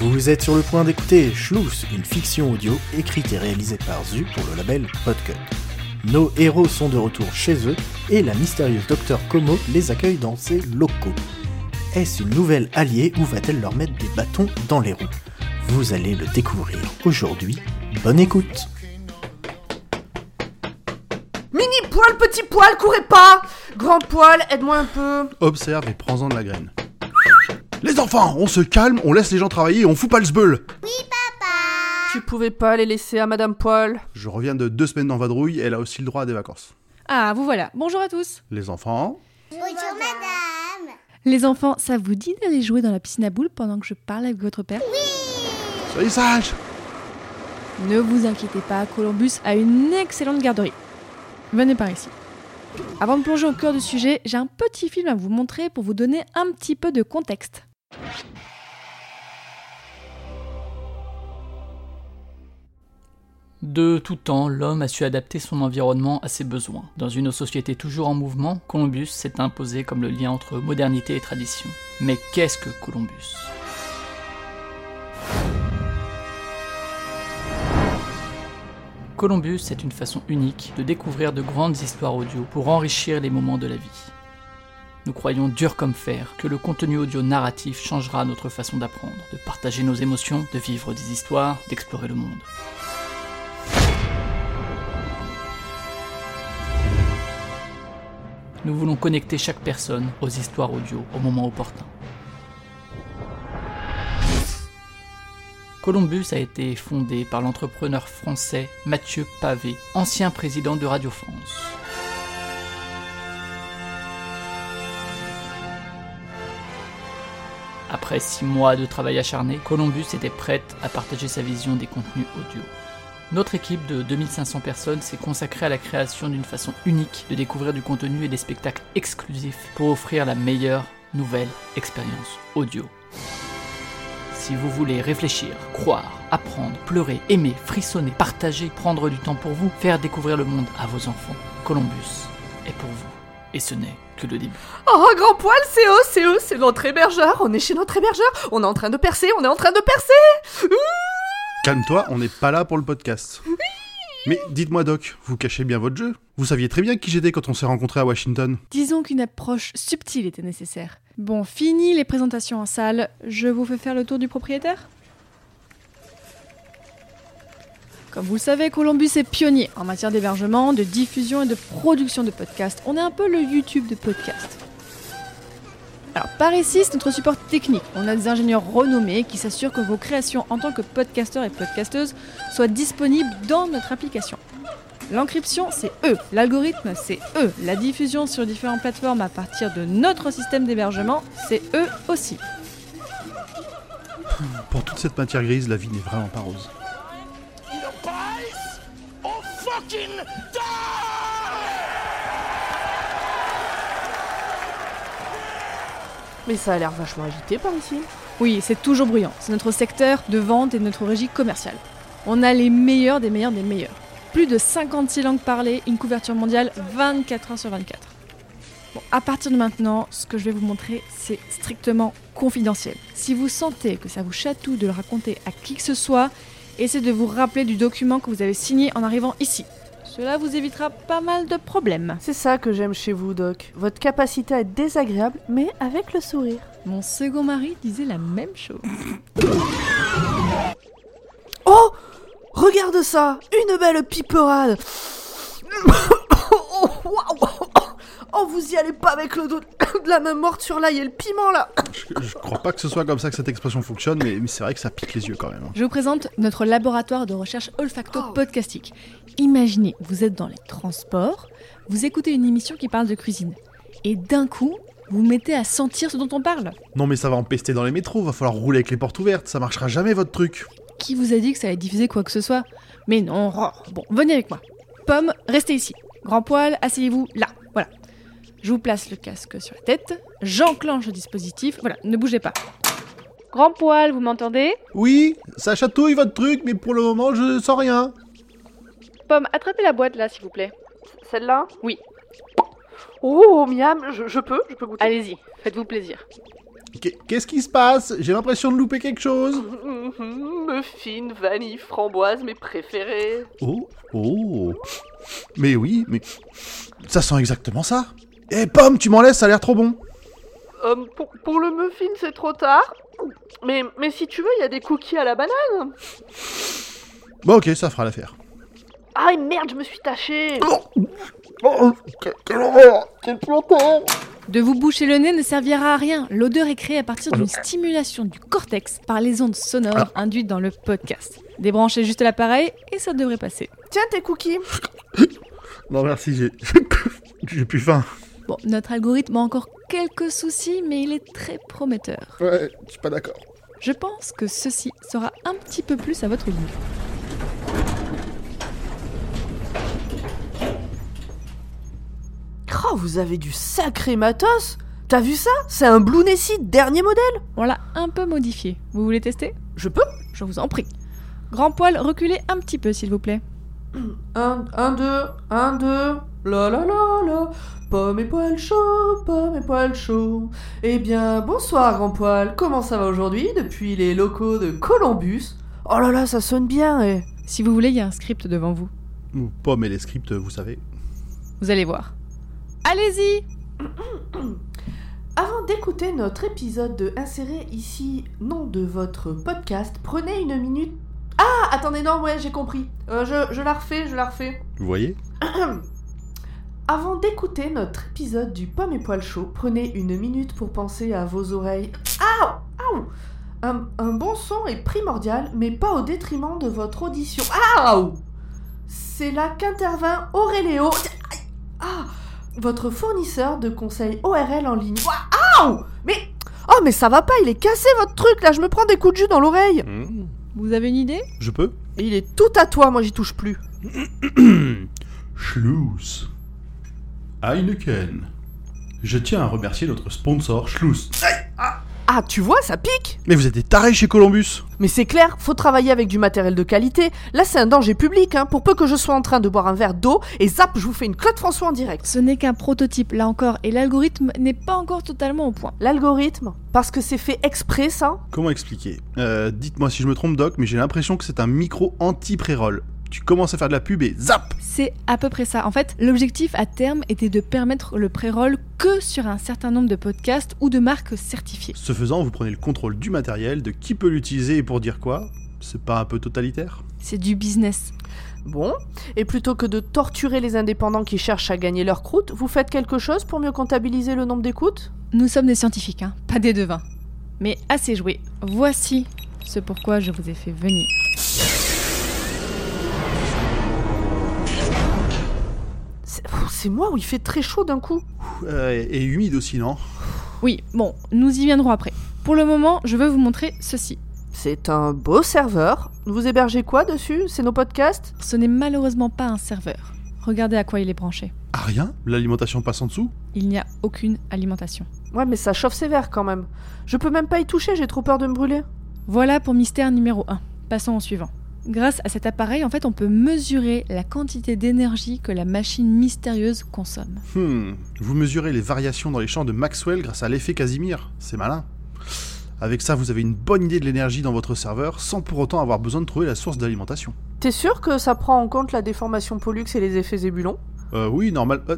Vous êtes sur le point d'écouter Schluss, une fiction audio écrite et réalisée par Zu pour le label Podcut. Nos héros sont de retour chez eux et la mystérieuse docteur Como les accueille dans ses locaux. Est-ce une nouvelle alliée ou va-t-elle leur mettre des bâtons dans les roues? Vous allez le découvrir aujourd'hui. Bonne écoute Mini poil, petit poil, courez pas Grand poil, aide-moi un peu. Observe et prends-en de la graine. Les enfants, on se calme, on laisse les gens travailler et on fout pas le sbeul. Tu pouvais pas les laisser à Madame Poil Je reviens de deux semaines en vadrouille, elle a aussi le droit à des vacances. Ah, vous voilà. Bonjour à tous. Les enfants, Bonjour madame. Les enfants, ça vous dit d'aller jouer dans la piscine à boules pendant que je parle avec votre père? Soyez sages Ne vous inquiétez pas, Columbus a une excellente garderie. Venez par ici. Avant de plonger au cœur du sujet, j'ai un petit film à vous montrer pour vous donner un petit peu de contexte. De tout temps, l'homme a su adapter son environnement à ses besoins. Dans une société toujours en mouvement, Columbus s'est imposé comme le lien entre modernité et tradition. Mais qu'est-ce que Columbus? Columbus est une façon unique de découvrir de grandes histoires audio pour enrichir les moments de la vie. Nous croyons dur comme fer que le contenu audio narratif changera notre façon d'apprendre, de partager nos émotions, de vivre des histoires, d'explorer le monde. Nous voulons connecter chaque personne aux histoires audio au moment opportun. Columbus a été fondé par l'entrepreneur français Mathieu Pavé, ancien président de Radio France. Après six mois de travail acharné, Columbus était prête à partager sa vision des contenus audio. Notre équipe de 2500 personnes s'est consacrée à la création d'une façon unique de découvrir du contenu et des spectacles exclusifs pour offrir la meilleure nouvelle expérience audio. Si vous voulez réfléchir, croire, apprendre, pleurer, aimer, frissonner, partager, prendre du temps pour vous, faire découvrir le monde à vos enfants, Columbus est pour vous. Et ce n'est que le début. Oh, grand poil, c'est eux, c'est eux, c'est notre hébergeur. On est chez notre hébergeur. On est en train de percer, on est en train de percer. Calme-toi, on n'est pas là pour le podcast. Mais dites-moi Doc, vous cachez bien votre jeu Vous saviez très bien qui j'étais quand on s'est rencontrés à Washington Disons qu'une approche subtile était nécessaire. Bon, fini les présentations en salle, je vous fais faire le tour du propriétaire? Comme vous le savez, Columbus est pionnier en matière d'hébergement, de diffusion et de production de podcasts. On est un peu le YouTube de podcasts. Alors, par ici, c'est notre support technique. On a des ingénieurs renommés qui s'assurent que vos créations en tant que podcasteurs et podcasteuses soient disponibles dans notre application. L'encryption, c'est eux. L'algorithme, c'est eux. La diffusion sur différentes plateformes à partir de notre système d'hébergement, c'est eux aussi. Pour toute cette matière grise, la vie n'est vraiment pas rose. Mais ça a l'air vachement agité par ici. Oui, c'est toujours bruyant. C'est notre secteur de vente et notre régie commerciale. On a les meilleurs des meilleurs des meilleurs. Plus de 56 langues parlées, une couverture mondiale 24 heures sur 24. Bon, à partir de maintenant, ce que je vais vous montrer, c'est strictement confidentiel. Si vous sentez que ça vous chatouille de le raconter à qui que ce soit, essayez de vous rappeler du document que vous avez signé en arrivant ici. Cela vous évitera pas mal de problèmes. C'est ça que j'aime chez vous, Doc. Votre capacité à être désagréable, mais avec le sourire. Mon second mari disait la même chose. Oh Regarde ça Une belle piperade Oh, waouh Oh, vous y allez pas avec le dos de la main morte sur l'ail et le piment, là Je, je crois pas que ce soit comme ça que cette expression fonctionne, mais, mais c'est vrai que ça pique les yeux quand même. hein. Je vous présente notre laboratoire de recherche olfacto-podcastique. Imaginez, vous êtes dans les transports, vous écoutez une émission qui parle de cuisine, et d'un coup, vous mettez à sentir ce dont on parle. Non mais ça va empester dans les métros, va falloir rouler avec les portes ouvertes, ça marchera jamais votre truc. Qui vous a dit que ça allait diffuser quoi que ce soit? Mais non, oh, bon, venez avec moi. Pomme, restez ici. Grand poil, asseyez-vous là. Voilà. Je vous place le casque sur la tête. J'enclenche le dispositif. Voilà, ne bougez pas. Grand poil, vous m'entendez? Oui, ça chatouille votre truc, mais pour le moment je sens rien. Pomme, attrapez la boîte là, s'il vous plaît. Celle-là? Oui. Oh, miam, je, je peux Je peux goûter Allez-y, faites-vous plaisir. Qu'est- Qu'est-ce qui se passe? J'ai l'impression de louper quelque chose. Muffin, vanille, framboise, mes préférés. Oh, oh. Mais oui, mais ça sent exactement ça. Eh, pomme, tu m'en laisses, ça a l'air trop bon. Euh, pour, pour le muffin, c'est trop tard. Mais, mais si tu veux, il y a des cookies à la banane. Bon, ok, ça fera l'affaire. Ah merde, je me suis tachée. Oh, quelle horreur planteur De vous boucher le nez ne servira à rien. L'odeur est créée à partir d'une stimulation du cortex par les ondes sonores induites dans le podcast. Débranchez juste l'appareil et ça devrait passer. Tiens tes cookies. Non, merci, j'ai... j'ai plus faim. Bon, notre algorithme a encore quelques soucis, mais il est très prometteur. Ouais, je suis pas d'accord. Je pense que ceci sera un petit peu plus à votre goût. Oh, vous avez du sacré matos. T'as vu ça? C'est un Blue Nessie dernier modèle. On l'a un peu modifié. Vous voulez tester? Je peux Je vous en prie. Grand poil, reculez un petit peu, s'il vous plaît. Un, un, deux, un, deux. La la la la. Pomme et poil chaud, pomme et poil chaud. Eh bien, bonsoir, grand poil. Comment ça va aujourd'hui depuis les locaux de Columbus? Oh là là, ça sonne bien, eh. Si vous voulez, il y a un script devant vous. Ou pomme et les scripts, vous savez. Vous allez voir. Allez-y Avant d'écouter notre épisode de Insérer ici nom de votre podcast, prenez une minute. Ah, attendez, non, ouais, j'ai compris. Euh, je, je la refais, je la refais. Vous voyez? Avant d'écouter notre épisode du Pomme et Poil Chaud, prenez une minute pour penser à vos oreilles. Aouh Aouh un, un bon son est primordial, mais pas au détriment de votre audition. Aouh C'est là qu'intervint Auréléo. Ah Votre fournisseur de conseils ORL en ligne. Aouh Mais. Oh, mais ça va pas, il est cassé votre truc là, je me prends des coups de jus dans l'oreille. Vous avez une idée? Je peux? Et il est tout à toi, moi j'y touche plus. Schluss. Heineken. Je tiens à remercier notre sponsor Schluss. Ah, tu vois, ça pique Mais vous êtes des tarés chez Columbus Mais c'est clair, faut travailler avec du matériel de qualité. Là, c'est un danger public, hein. Pour peu que je sois en train de boire un verre d'eau, et zap, je vous fais une Claude François en direct. Ce n'est qu'un prototype, là encore, et l'algorithme n'est pas encore totalement au point. L'algorithme, parce que c'est fait exprès, ça Comment expliquer? Euh, Dites-moi si je me trompe, Doc, mais j'ai l'impression que c'est un micro anti-pré-roll. Tu commences à faire de la pub et zap C'est à peu près ça. En fait, l'objectif à terme était de permettre le pré-roll que sur un certain nombre de podcasts ou de marques certifiées. Ce faisant, vous prenez le contrôle du matériel, de qui peut l'utiliser et pour dire quoi C'est pas un peu totalitaire C'est du business. Bon. Et plutôt que de torturer les indépendants qui cherchent à gagner leur croûte, vous faites quelque chose pour mieux comptabiliser le nombre d'écoutes? Nous sommes des scientifiques, hein, pas des devins. Mais assez joué. Voici ce pourquoi je vous ai fait venir. C'est moi où il fait très chaud d'un coup. Euh, Et humide aussi, non? Oui, bon, nous y viendrons après. Pour le moment, je veux vous montrer ceci. C'est un beau serveur. Vous hébergez quoi dessus? C'est nos podcasts? Ce n'est malheureusement pas un serveur. Regardez à quoi il est branché. Ah rien? L'alimentation passe en dessous? Il n'y a aucune alimentation. Ouais, mais ça chauffe sévère quand même. Je peux même pas y toucher, j'ai trop peur de me brûler. Voilà pour mystère numéro 1. Passons au suivant. Grâce à cet appareil, en fait, on peut mesurer la quantité d'énergie que la machine mystérieuse consomme. Hmm, vous mesurez les variations dans les champs de Maxwell grâce à l'effet Casimir. C'est malin. Avec ça, vous avez une bonne idée de l'énergie dans votre serveur sans pour autant avoir besoin de trouver la source d'alimentation. T'es sûr que ça prend en compte la déformation Pollux et les effets Zébulon? Euh, oui, normal. Euh,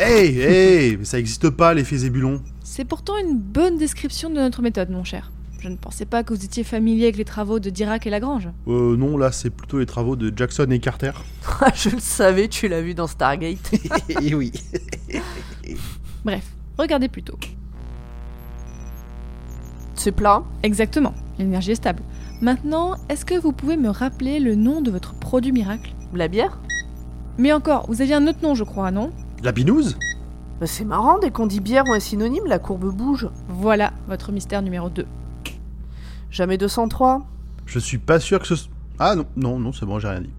hey, hey, hey, mais ça existe pas l'effet Zébulon. C'est pourtant une bonne description de notre méthode, mon cher. Je ne pensais pas que vous étiez familier avec les travaux de Dirac et Lagrange. Euh, non, là, c'est plutôt les travaux de Jackson et Carter. Ah, Je le savais, tu l'as vu dans Stargate. Et oui. Bref, regardez plutôt. C'est plat. Exactement, l'énergie est stable. Maintenant, est-ce que vous pouvez me rappeler le nom de votre produit miracle? La bière? Mais encore, vous aviez un autre nom, je crois, non? La binouse Bah, C'est marrant, dès qu'on dit bière ou un synonyme, la courbe bouge. Voilà votre mystère numéro 2. Jamais 203. Je suis pas sûr que ce. Ah non, non, non, c'est bon, j'ai rien dit.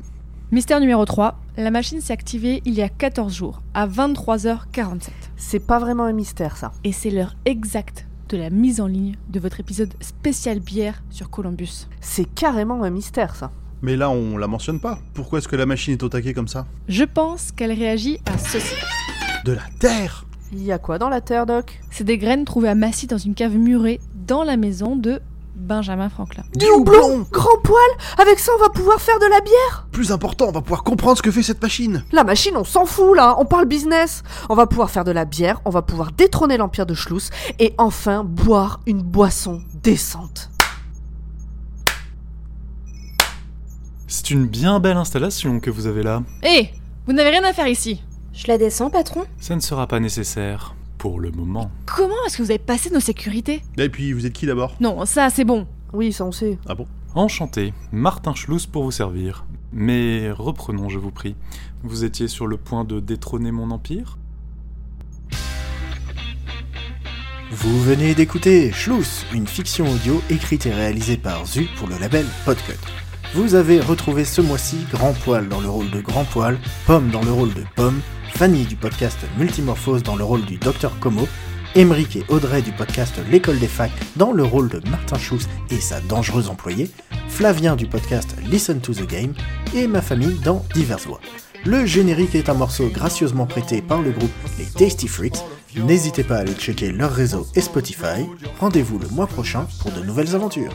Mystère numéro 3, la machine s'est activée il y a 14 jours, à 23h47. C'est pas vraiment un mystère, ça. Et c'est l'heure exacte de la mise en ligne de votre épisode spécial bière sur Columbus. C'est carrément un mystère, ça. Mais là, on la mentionne pas. Pourquoi est-ce que la machine est au taquet comme ça? Je pense qu'elle réagit à ceci. De la terre Il y a quoi dans la terre, Doc? C'est des graines trouvées à Massy dans une cave murée dans la maison de Benjamin Franklin. Du houblon Grand poil Avec ça, on va pouvoir faire de la bière Plus important, on va pouvoir comprendre ce que fait cette machine. La machine, on s'en fout là, on parle business. On va pouvoir faire de la bière, on va pouvoir détrôner l'empire de Schluss et enfin boire une boisson décente. C'est une bien belle installation que vous avez là. Hé Vous n'avez rien à faire ici Je la descends, patron? Ça ne sera pas nécessaire. Pour le moment. Comment est-ce que vous avez passé nos sécurités? Et puis, vous êtes qui d'abord? Non, ça c'est bon. Oui, ça on sait. Ah bon? Enchanté, Martin Schluss pour vous servir. Mais reprenons, je vous prie. Vous étiez sur le point de détrôner mon empire? Vous venez d'écouter Schluss, une fiction audio écrite et réalisée par Zu pour le label Podcut. Vous avez retrouvé ce mois-ci Grand Poil dans le rôle de Grand Poil, Pomme dans le rôle de Pomme, Fanny du podcast Multimorphose dans le rôle du Dr Como, Emeric et Audrey du podcast L'école des facs dans le rôle de Martin Schuss et sa dangereuse employée, Flavien du podcast Listen to the Game et ma famille dans Diverses Voix. Le générique est un morceau gracieusement prêté par le groupe Les Tasty Freaks. N'hésitez pas à aller checker leur réseau et Spotify. Rendez-vous le mois prochain pour de nouvelles aventures.